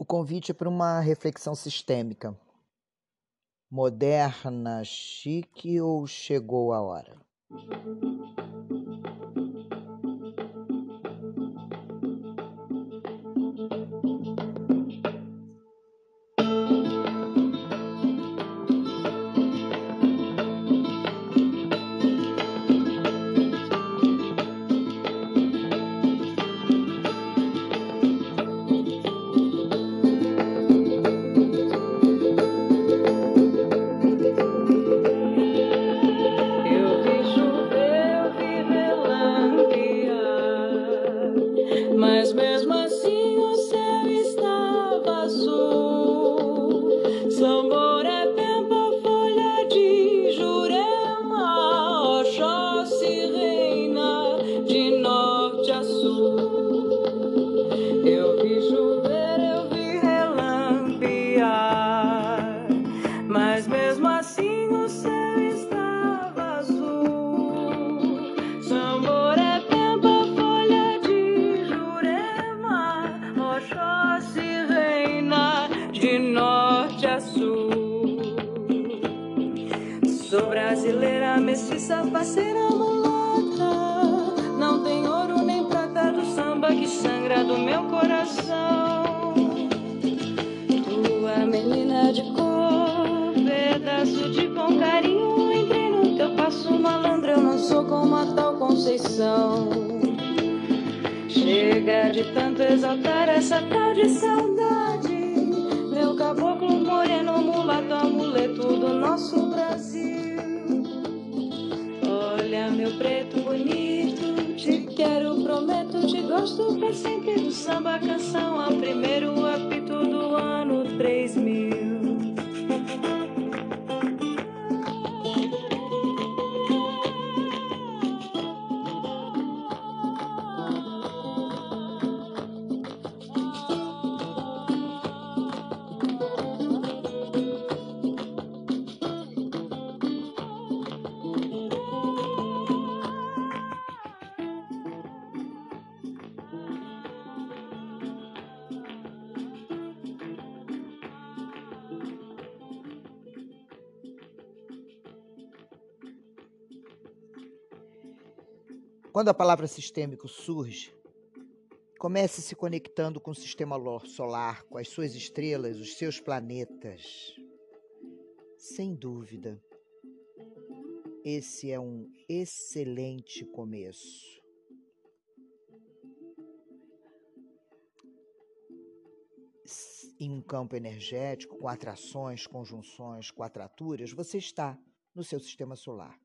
O convite é para uma reflexão sistêmica. Moderna, chique ou chegou a hora? sou como a tal Conceição. Chega de tanto exaltar essa tal de saudade. Meu caboclo moreno, mulato, amuleto do nosso Brasil. Olha, meu preto bonito, te quero, prometo, te gosto pra sempre do samba, canção, ao primeiro apito do ano 3000. Quando a palavra sistêmico surge, comece se conectando com o sistema solar, com as suas estrelas, os seus planetas. Sem dúvida, esse é um excelente começo. Em um campo energético, com atrações, conjunções, quadraturas, você está no seu sistema solar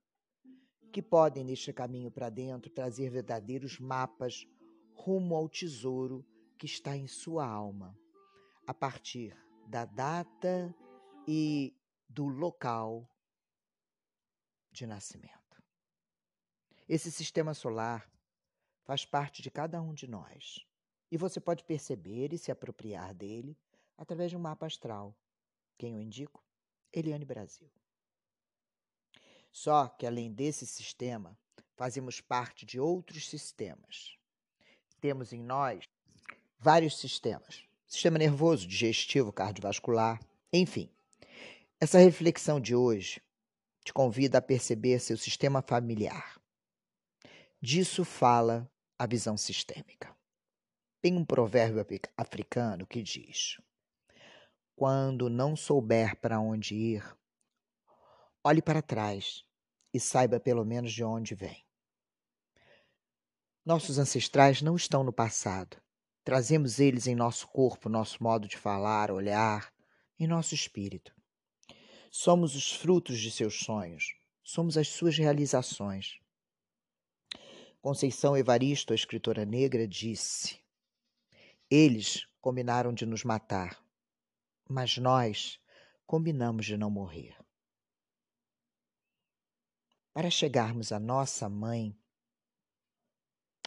que podem, neste caminho para dentro, trazer verdadeiros mapas rumo ao tesouro que está em sua alma, a partir da data e do local de nascimento. Esse sistema solar faz parte de cada um de nós e você pode perceber e se apropriar dele através de um mapa astral. Quem eu indico? Eliane Brasil. Só que, além desse sistema, fazemos parte de outros sistemas. Temos em nós vários sistemas: sistema nervoso, digestivo, cardiovascular, enfim. Essa reflexão de hoje te convida a perceber seu sistema familiar. Disso fala a visão sistêmica. Tem um provérbio africano que diz: Quando não souber para onde ir, olhe para trás e saiba pelo menos de onde vem. Nossos ancestrais não estão no passado. Trazemos eles em nosso corpo, nosso modo de falar, olhar, em nosso espírito. Somos os frutos de seus sonhos, somos as suas realizações. Conceição Evaristo, a escritora negra, disse: Eles combinaram de nos matar, mas nós combinamos de não morrer. Para chegarmos à nossa mãe,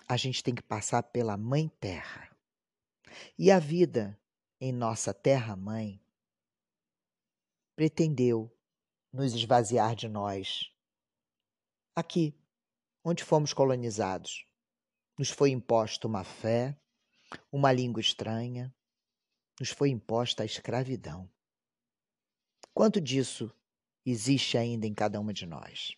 a gente tem que passar pela Mãe Terra. E a vida em nossa Terra-mãe pretendeu nos esvaziar de nós. Aqui, onde fomos colonizados, nos foi imposta uma fé, uma língua estranha, nos foi imposta a escravidão. Quanto disso existe ainda em cada uma de nós?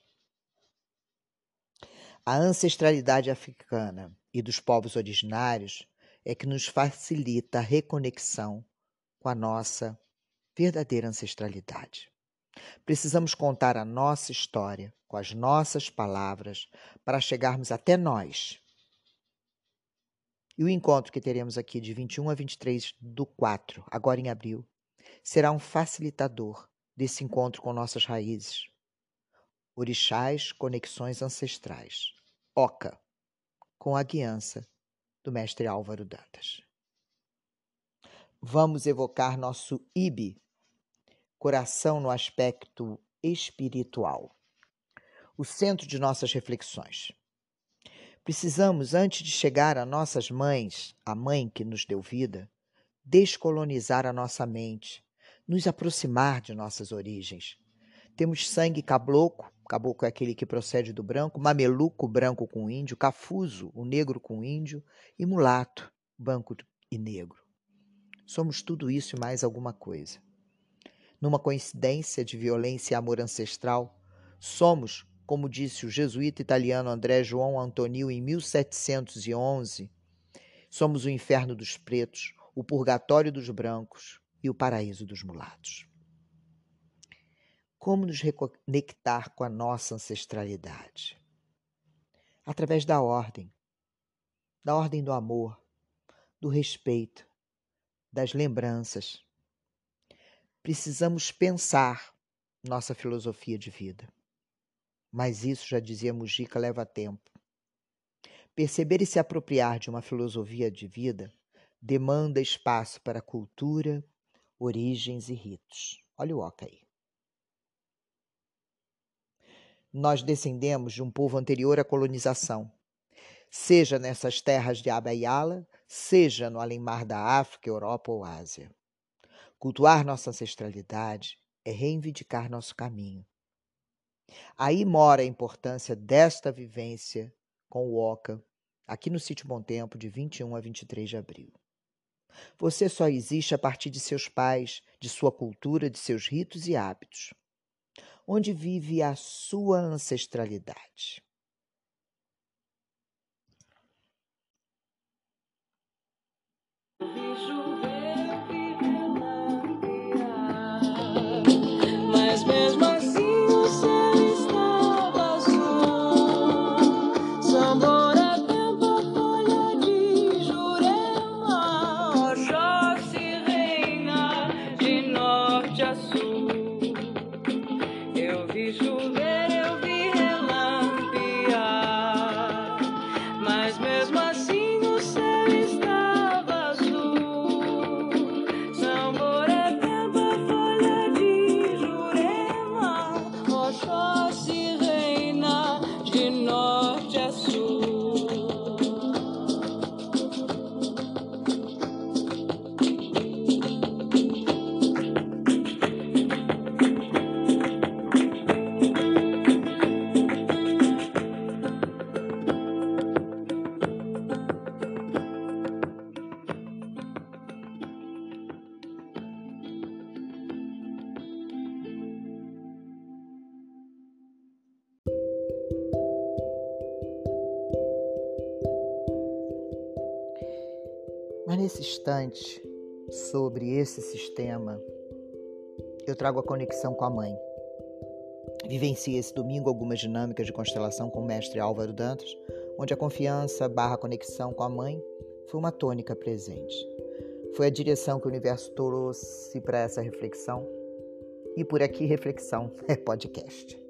A ancestralidade africana e dos povos originários é que nos facilita a reconexão com a nossa verdadeira ancestralidade. Precisamos contar a nossa história com as nossas palavras para chegarmos até nós. E o encontro que teremos aqui de 21 a 23 do 4, agora em abril, será um facilitador desse encontro com nossas raízes. Orixás, conexões ancestrais. Oca, com a guiança do mestre Álvaro Dantas. Vamos evocar nosso IBE, coração no aspecto espiritual, o centro de nossas reflexões. Precisamos, antes de chegar a nossas mães, a mãe que nos deu vida, descolonizar a nossa mente, nos aproximar de nossas origens. Temos sangue caboclo, caboclo é aquele que procede do branco, mameluco, branco com índio, cafuso, o negro com índio, e mulato, branco e negro. Somos tudo isso e mais alguma coisa. Numa coincidência de violência e amor ancestral, somos, como disse o jesuíta italiano André João Antonio em 1711, somos o inferno dos pretos, o purgatório dos brancos, e o paraíso dos mulatos. Como nos reconectar com a nossa ancestralidade? Através da ordem, da ordem do amor, do respeito, das lembranças. Precisamos pensar nossa filosofia de vida. Mas isso, já dizia Mujica, leva tempo. Perceber e se apropriar de uma filosofia de vida demanda espaço para cultura, origens e ritos. Olha o oca aí. Nós descendemos de um povo anterior à colonização, seja nessas terras de Abaiala, seja no além-mar da África, Europa ou Ásia. Cultuar nossa ancestralidade é reivindicar nosso caminho. Aí mora a importância desta vivência com o Oca, aqui no Sítio Bom Tempo, de 21 a 23 de abril. Você só existe a partir de seus pais, de sua cultura, de seus ritos e hábitos. Onde vive a sua ancestralidade? Sobre esse sistema, eu trago a conexão com a mãe. Vivencie esse domingo algumas dinâmicas de constelação com o mestre Álvaro Dantas, onde a confiança barra conexão com a mãe foi uma tônica presente. Foi a direção que o universo trouxe para essa reflexão. E por aqui, reflexão é podcast.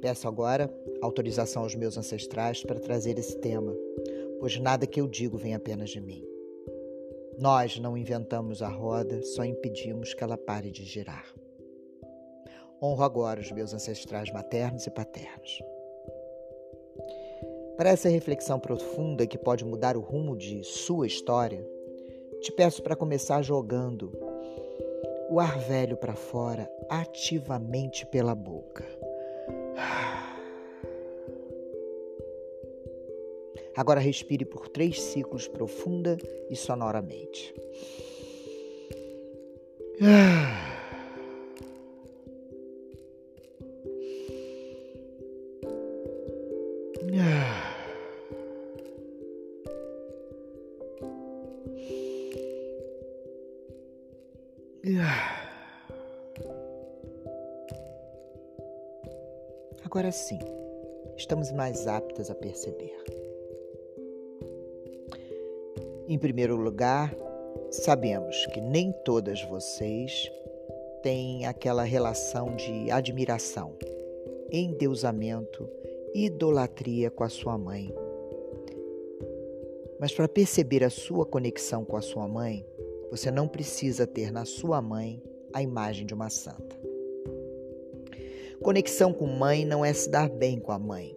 Peço agora autorização aos meus ancestrais para trazer esse tema, pois nada que eu digo vem apenas de mim. Nós não inventamos a roda, só impedimos que ela pare de girar. Honro agora os meus ancestrais maternos e paternos. Para essa reflexão profunda que pode mudar o rumo de sua história, te peço para começar jogando o ar velho para fora ativamente pela boca. Agora respire por três ciclos profunda e sonoramente. Agora sim, estamos mais aptas a perceber. Em primeiro lugar, sabemos que nem todas vocês têm aquela relação de admiração, endeusamento, idolatria com a sua mãe. Mas para perceber a sua conexão com a sua mãe, você não precisa ter na sua mãe a imagem de uma santa. Conexão com mãe não é se dar bem com a mãe.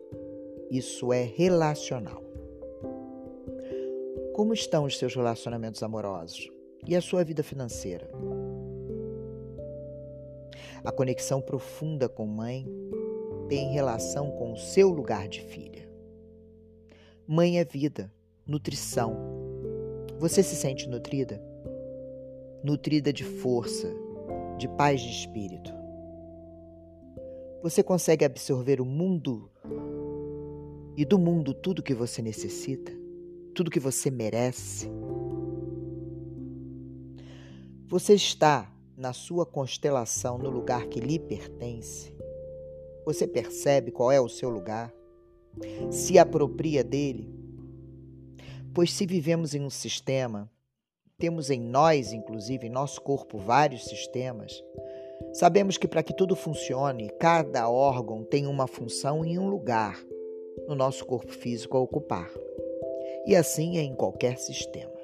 Isso é relacional. Como estão os seus relacionamentos amorosos e a sua vida financeira? A conexão profunda com mãe tem relação com o seu lugar de filha. Mãe é vida, nutrição. Você se sente nutrida? Nutrida de força, de paz de espírito. Você consegue absorver o mundo e do mundo tudo que você necessita, tudo que você merece. Você está na sua constelação no lugar que lhe pertence. Você percebe qual é o seu lugar? Se apropria dele? Pois se vivemos em um sistema, temos em nós, inclusive em nosso corpo, vários sistemas, Sabemos que para que tudo funcione, cada órgão tem uma função e um lugar no nosso corpo físico a ocupar. E assim é em qualquer sistema.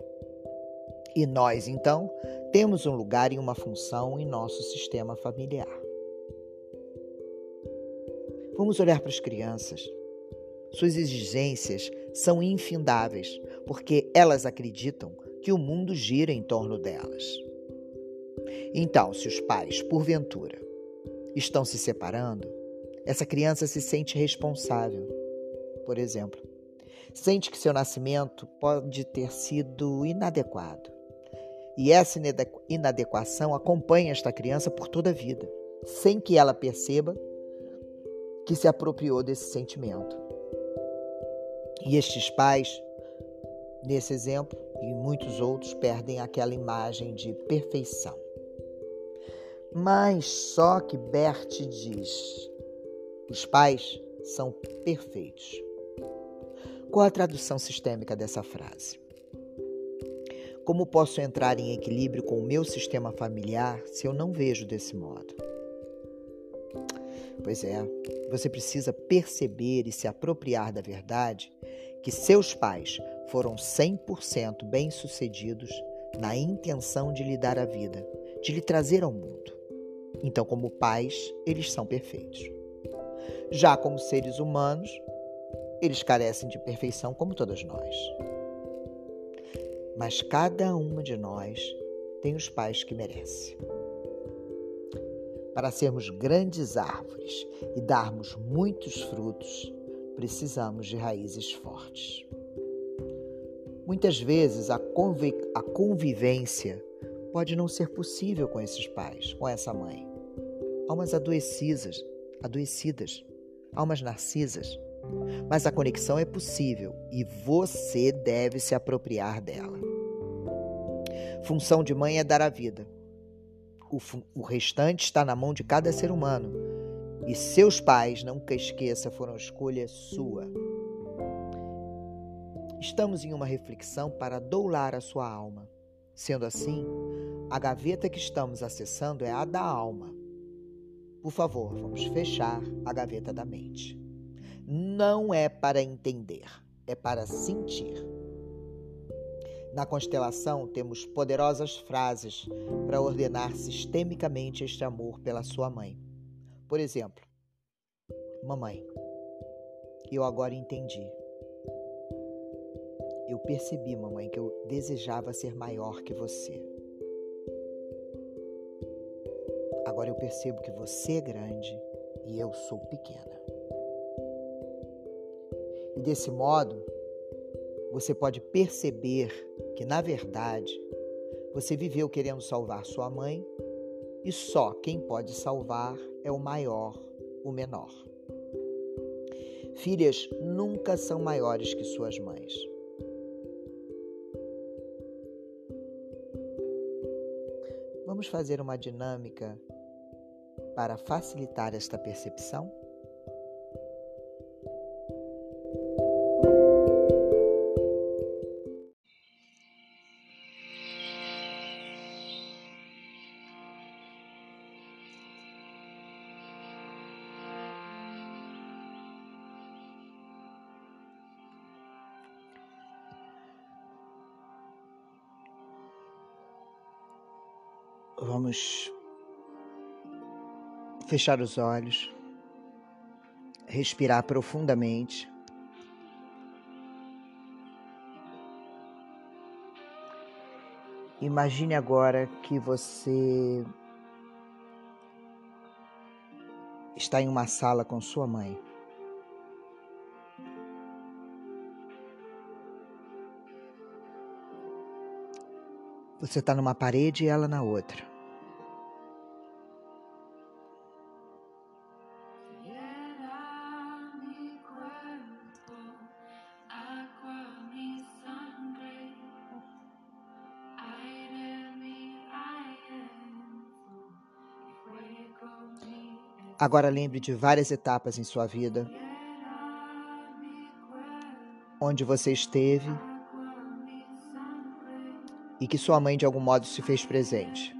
E nós, então, temos um lugar e uma função em nosso sistema familiar. Vamos olhar para as crianças. Suas exigências são infindáveis, porque elas acreditam que o mundo gira em torno delas. Então, se os pais, porventura, estão se separando, essa criança se sente responsável. Por exemplo, sente que seu nascimento pode ter sido inadequado. E essa inadequação acompanha esta criança por toda a vida, sem que ela perceba que se apropriou desse sentimento. E estes pais, nesse exemplo e muitos outros, perdem aquela imagem de perfeição. Mas só que Bert diz: os pais são perfeitos. Qual a tradução sistêmica dessa frase? Como posso entrar em equilíbrio com o meu sistema familiar se eu não vejo desse modo? Pois é, você precisa perceber e se apropriar da verdade que seus pais foram 100% bem-sucedidos na intenção de lhe dar a vida, de lhe trazer ao mundo. Então, como pais, eles são perfeitos. Já como seres humanos, eles carecem de perfeição como todos nós. Mas cada uma de nós tem os pais que merece. Para sermos grandes árvores e darmos muitos frutos, precisamos de raízes fortes. Muitas vezes a, a convivência pode não ser possível com esses pais, com essa mãe. Almas adoecidas, adoecidas, almas narcisas. Mas a conexão é possível e você deve se apropriar dela. Função de mãe é dar a vida. O, o restante está na mão de cada ser humano. E seus pais, nunca esqueça, foram escolha sua. Estamos em uma reflexão para doular a sua alma. Sendo assim, a gaveta que estamos acessando é a da alma. Por favor, vamos fechar a gaveta da mente. Não é para entender, é para sentir. Na constelação, temos poderosas frases para ordenar sistemicamente este amor pela sua mãe. Por exemplo, Mamãe, eu agora entendi eu percebi, mamãe, que eu desejava ser maior que você. Agora eu percebo que você é grande e eu sou pequena. E desse modo, você pode perceber que, na verdade, você viveu querendo salvar sua mãe E só quem pode salvar é o maior, o menor. Filhas nunca são maiores que suas mães. Vamos fazer uma dinâmica para facilitar esta percepção? Vamos fechar os olhos, respirar profundamente. Imagine agora que você está em uma sala com sua mãe. Você está numa parede e ela na outra. Agora lembre de várias etapas em sua vida onde você esteve e que sua mãe de algum modo se fez presente.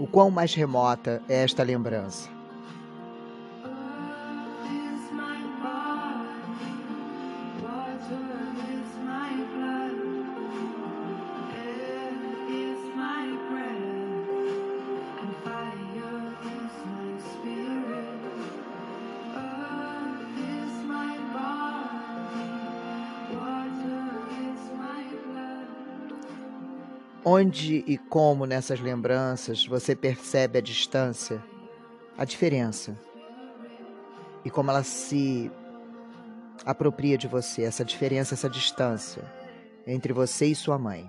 O quão mais remota é esta lembrança. Onde e como nessas lembranças você percebe a distância, a diferença e como ela se apropria de você, essa diferença, essa distância entre você e sua mãe.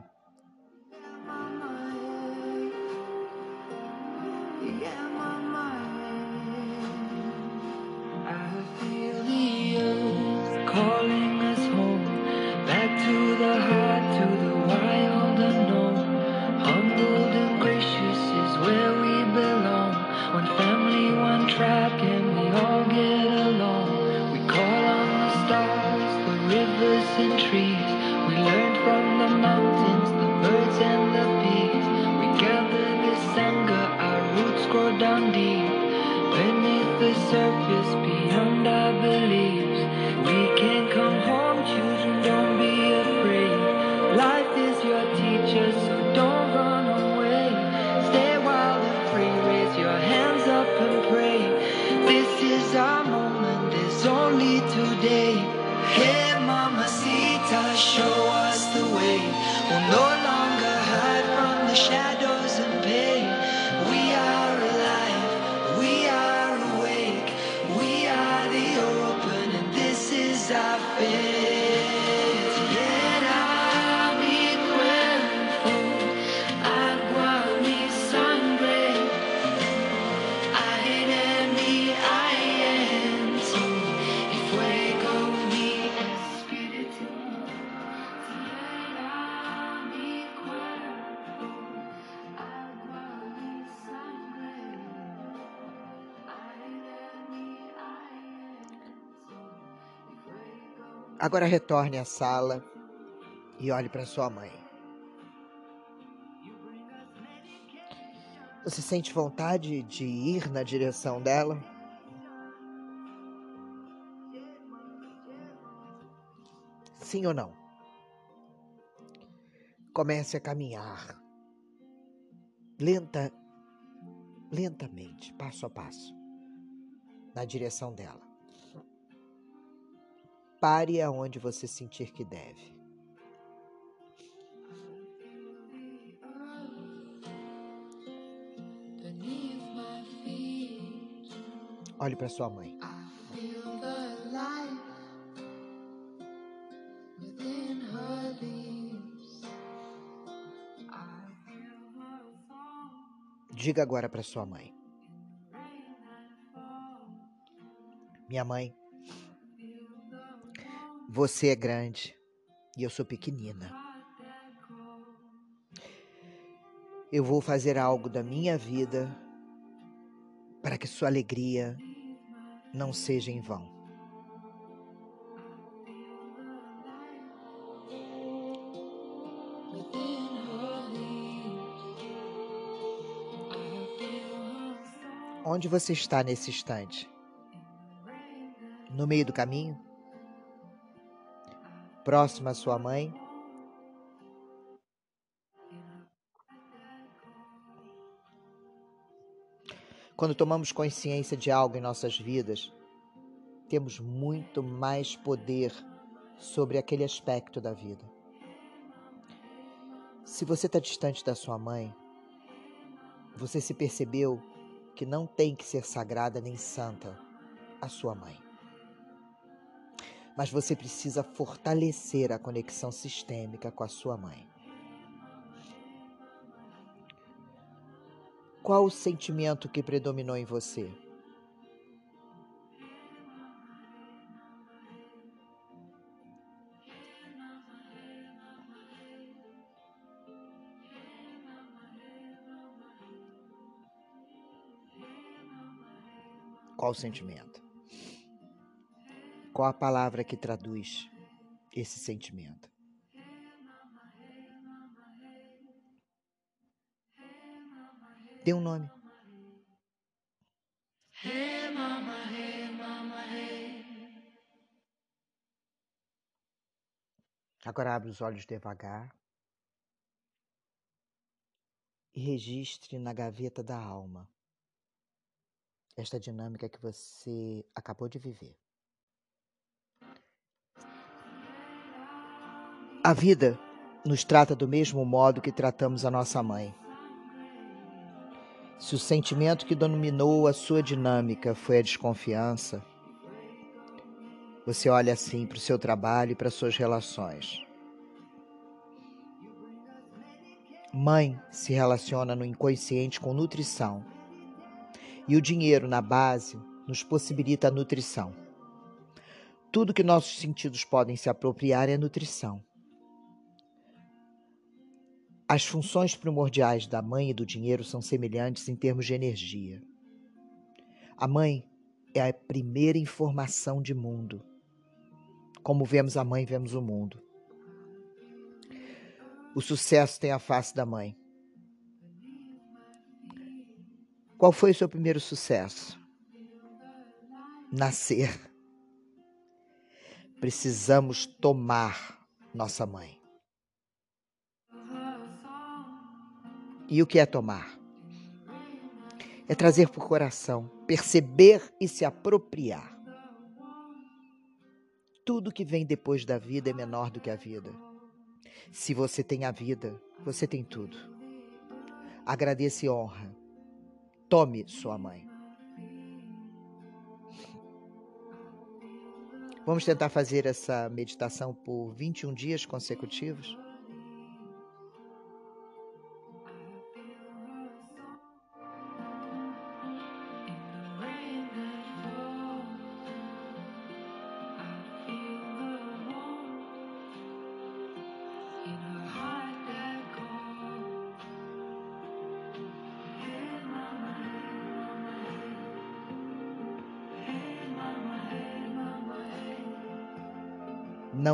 Agora retorne à sala e olhe para sua mãe. Você sente vontade de ir na direção dela? Sim ou não? Comece a caminhar lenta, lentamente, passo a passo, na direção dela. Pare aonde você sentir que deve. Olhe para sua mãe. Diga agora para sua mãe. Minha mãe, você é grande e eu sou pequenina. Eu vou fazer algo da minha vida para que sua alegria não seja em vão. Onde você está nesse instante? No meio do caminho? Próximo à sua mãe? Quando tomamos consciência de algo em nossas vidas, temos muito mais poder sobre aquele aspecto da vida. Se você está distante da sua mãe, você se percebeu que não tem que ser sagrada nem santa a sua mãe. Mas você precisa fortalecer a conexão sistêmica com a sua mãe. Qual o sentimento que predominou em você? Qual o sentimento? Qual a palavra que traduz esse sentimento? Dê um nome. Agora abre os olhos devagar e registre na gaveta da alma esta dinâmica que você acabou de viver. A vida nos trata do mesmo modo que tratamos a nossa mãe. Se o sentimento que dominou a sua dinâmica foi a desconfiança, você olha assim para o seu trabalho e para suas relações. Mãe se relaciona no inconsciente com nutrição e o dinheiro na base nos possibilita a nutrição. Tudo que nossos sentidos podem se apropriar é nutrição. As funções primordiais da mãe e do dinheiro são semelhantes em termos de energia. A mãe é a primeira informação de mundo. Como vemos a mãe, vemos o mundo. O sucesso tem a face da mãe. Qual foi o seu primeiro sucesso? Nascer. Precisamos tomar nossa mãe. E o que é tomar? É trazer por coração, perceber e se apropriar. Tudo que vem depois da vida é menor do que a vida. Se você tem a vida, você tem tudo. Agradeça e honra Tome sua mãe. Vamos tentar fazer essa meditação por 21 dias consecutivos?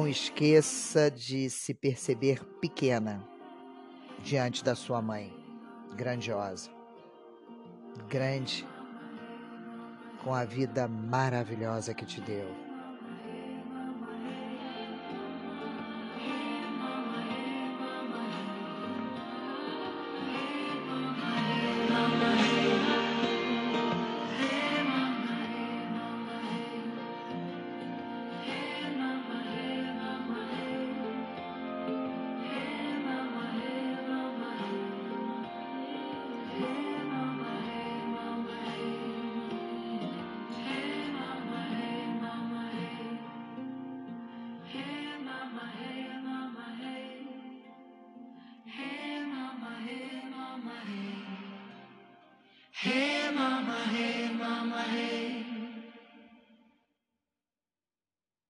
Não esqueça de se perceber pequena diante da sua mãe, grandiosa, grande, com a vida maravilhosa que te deu.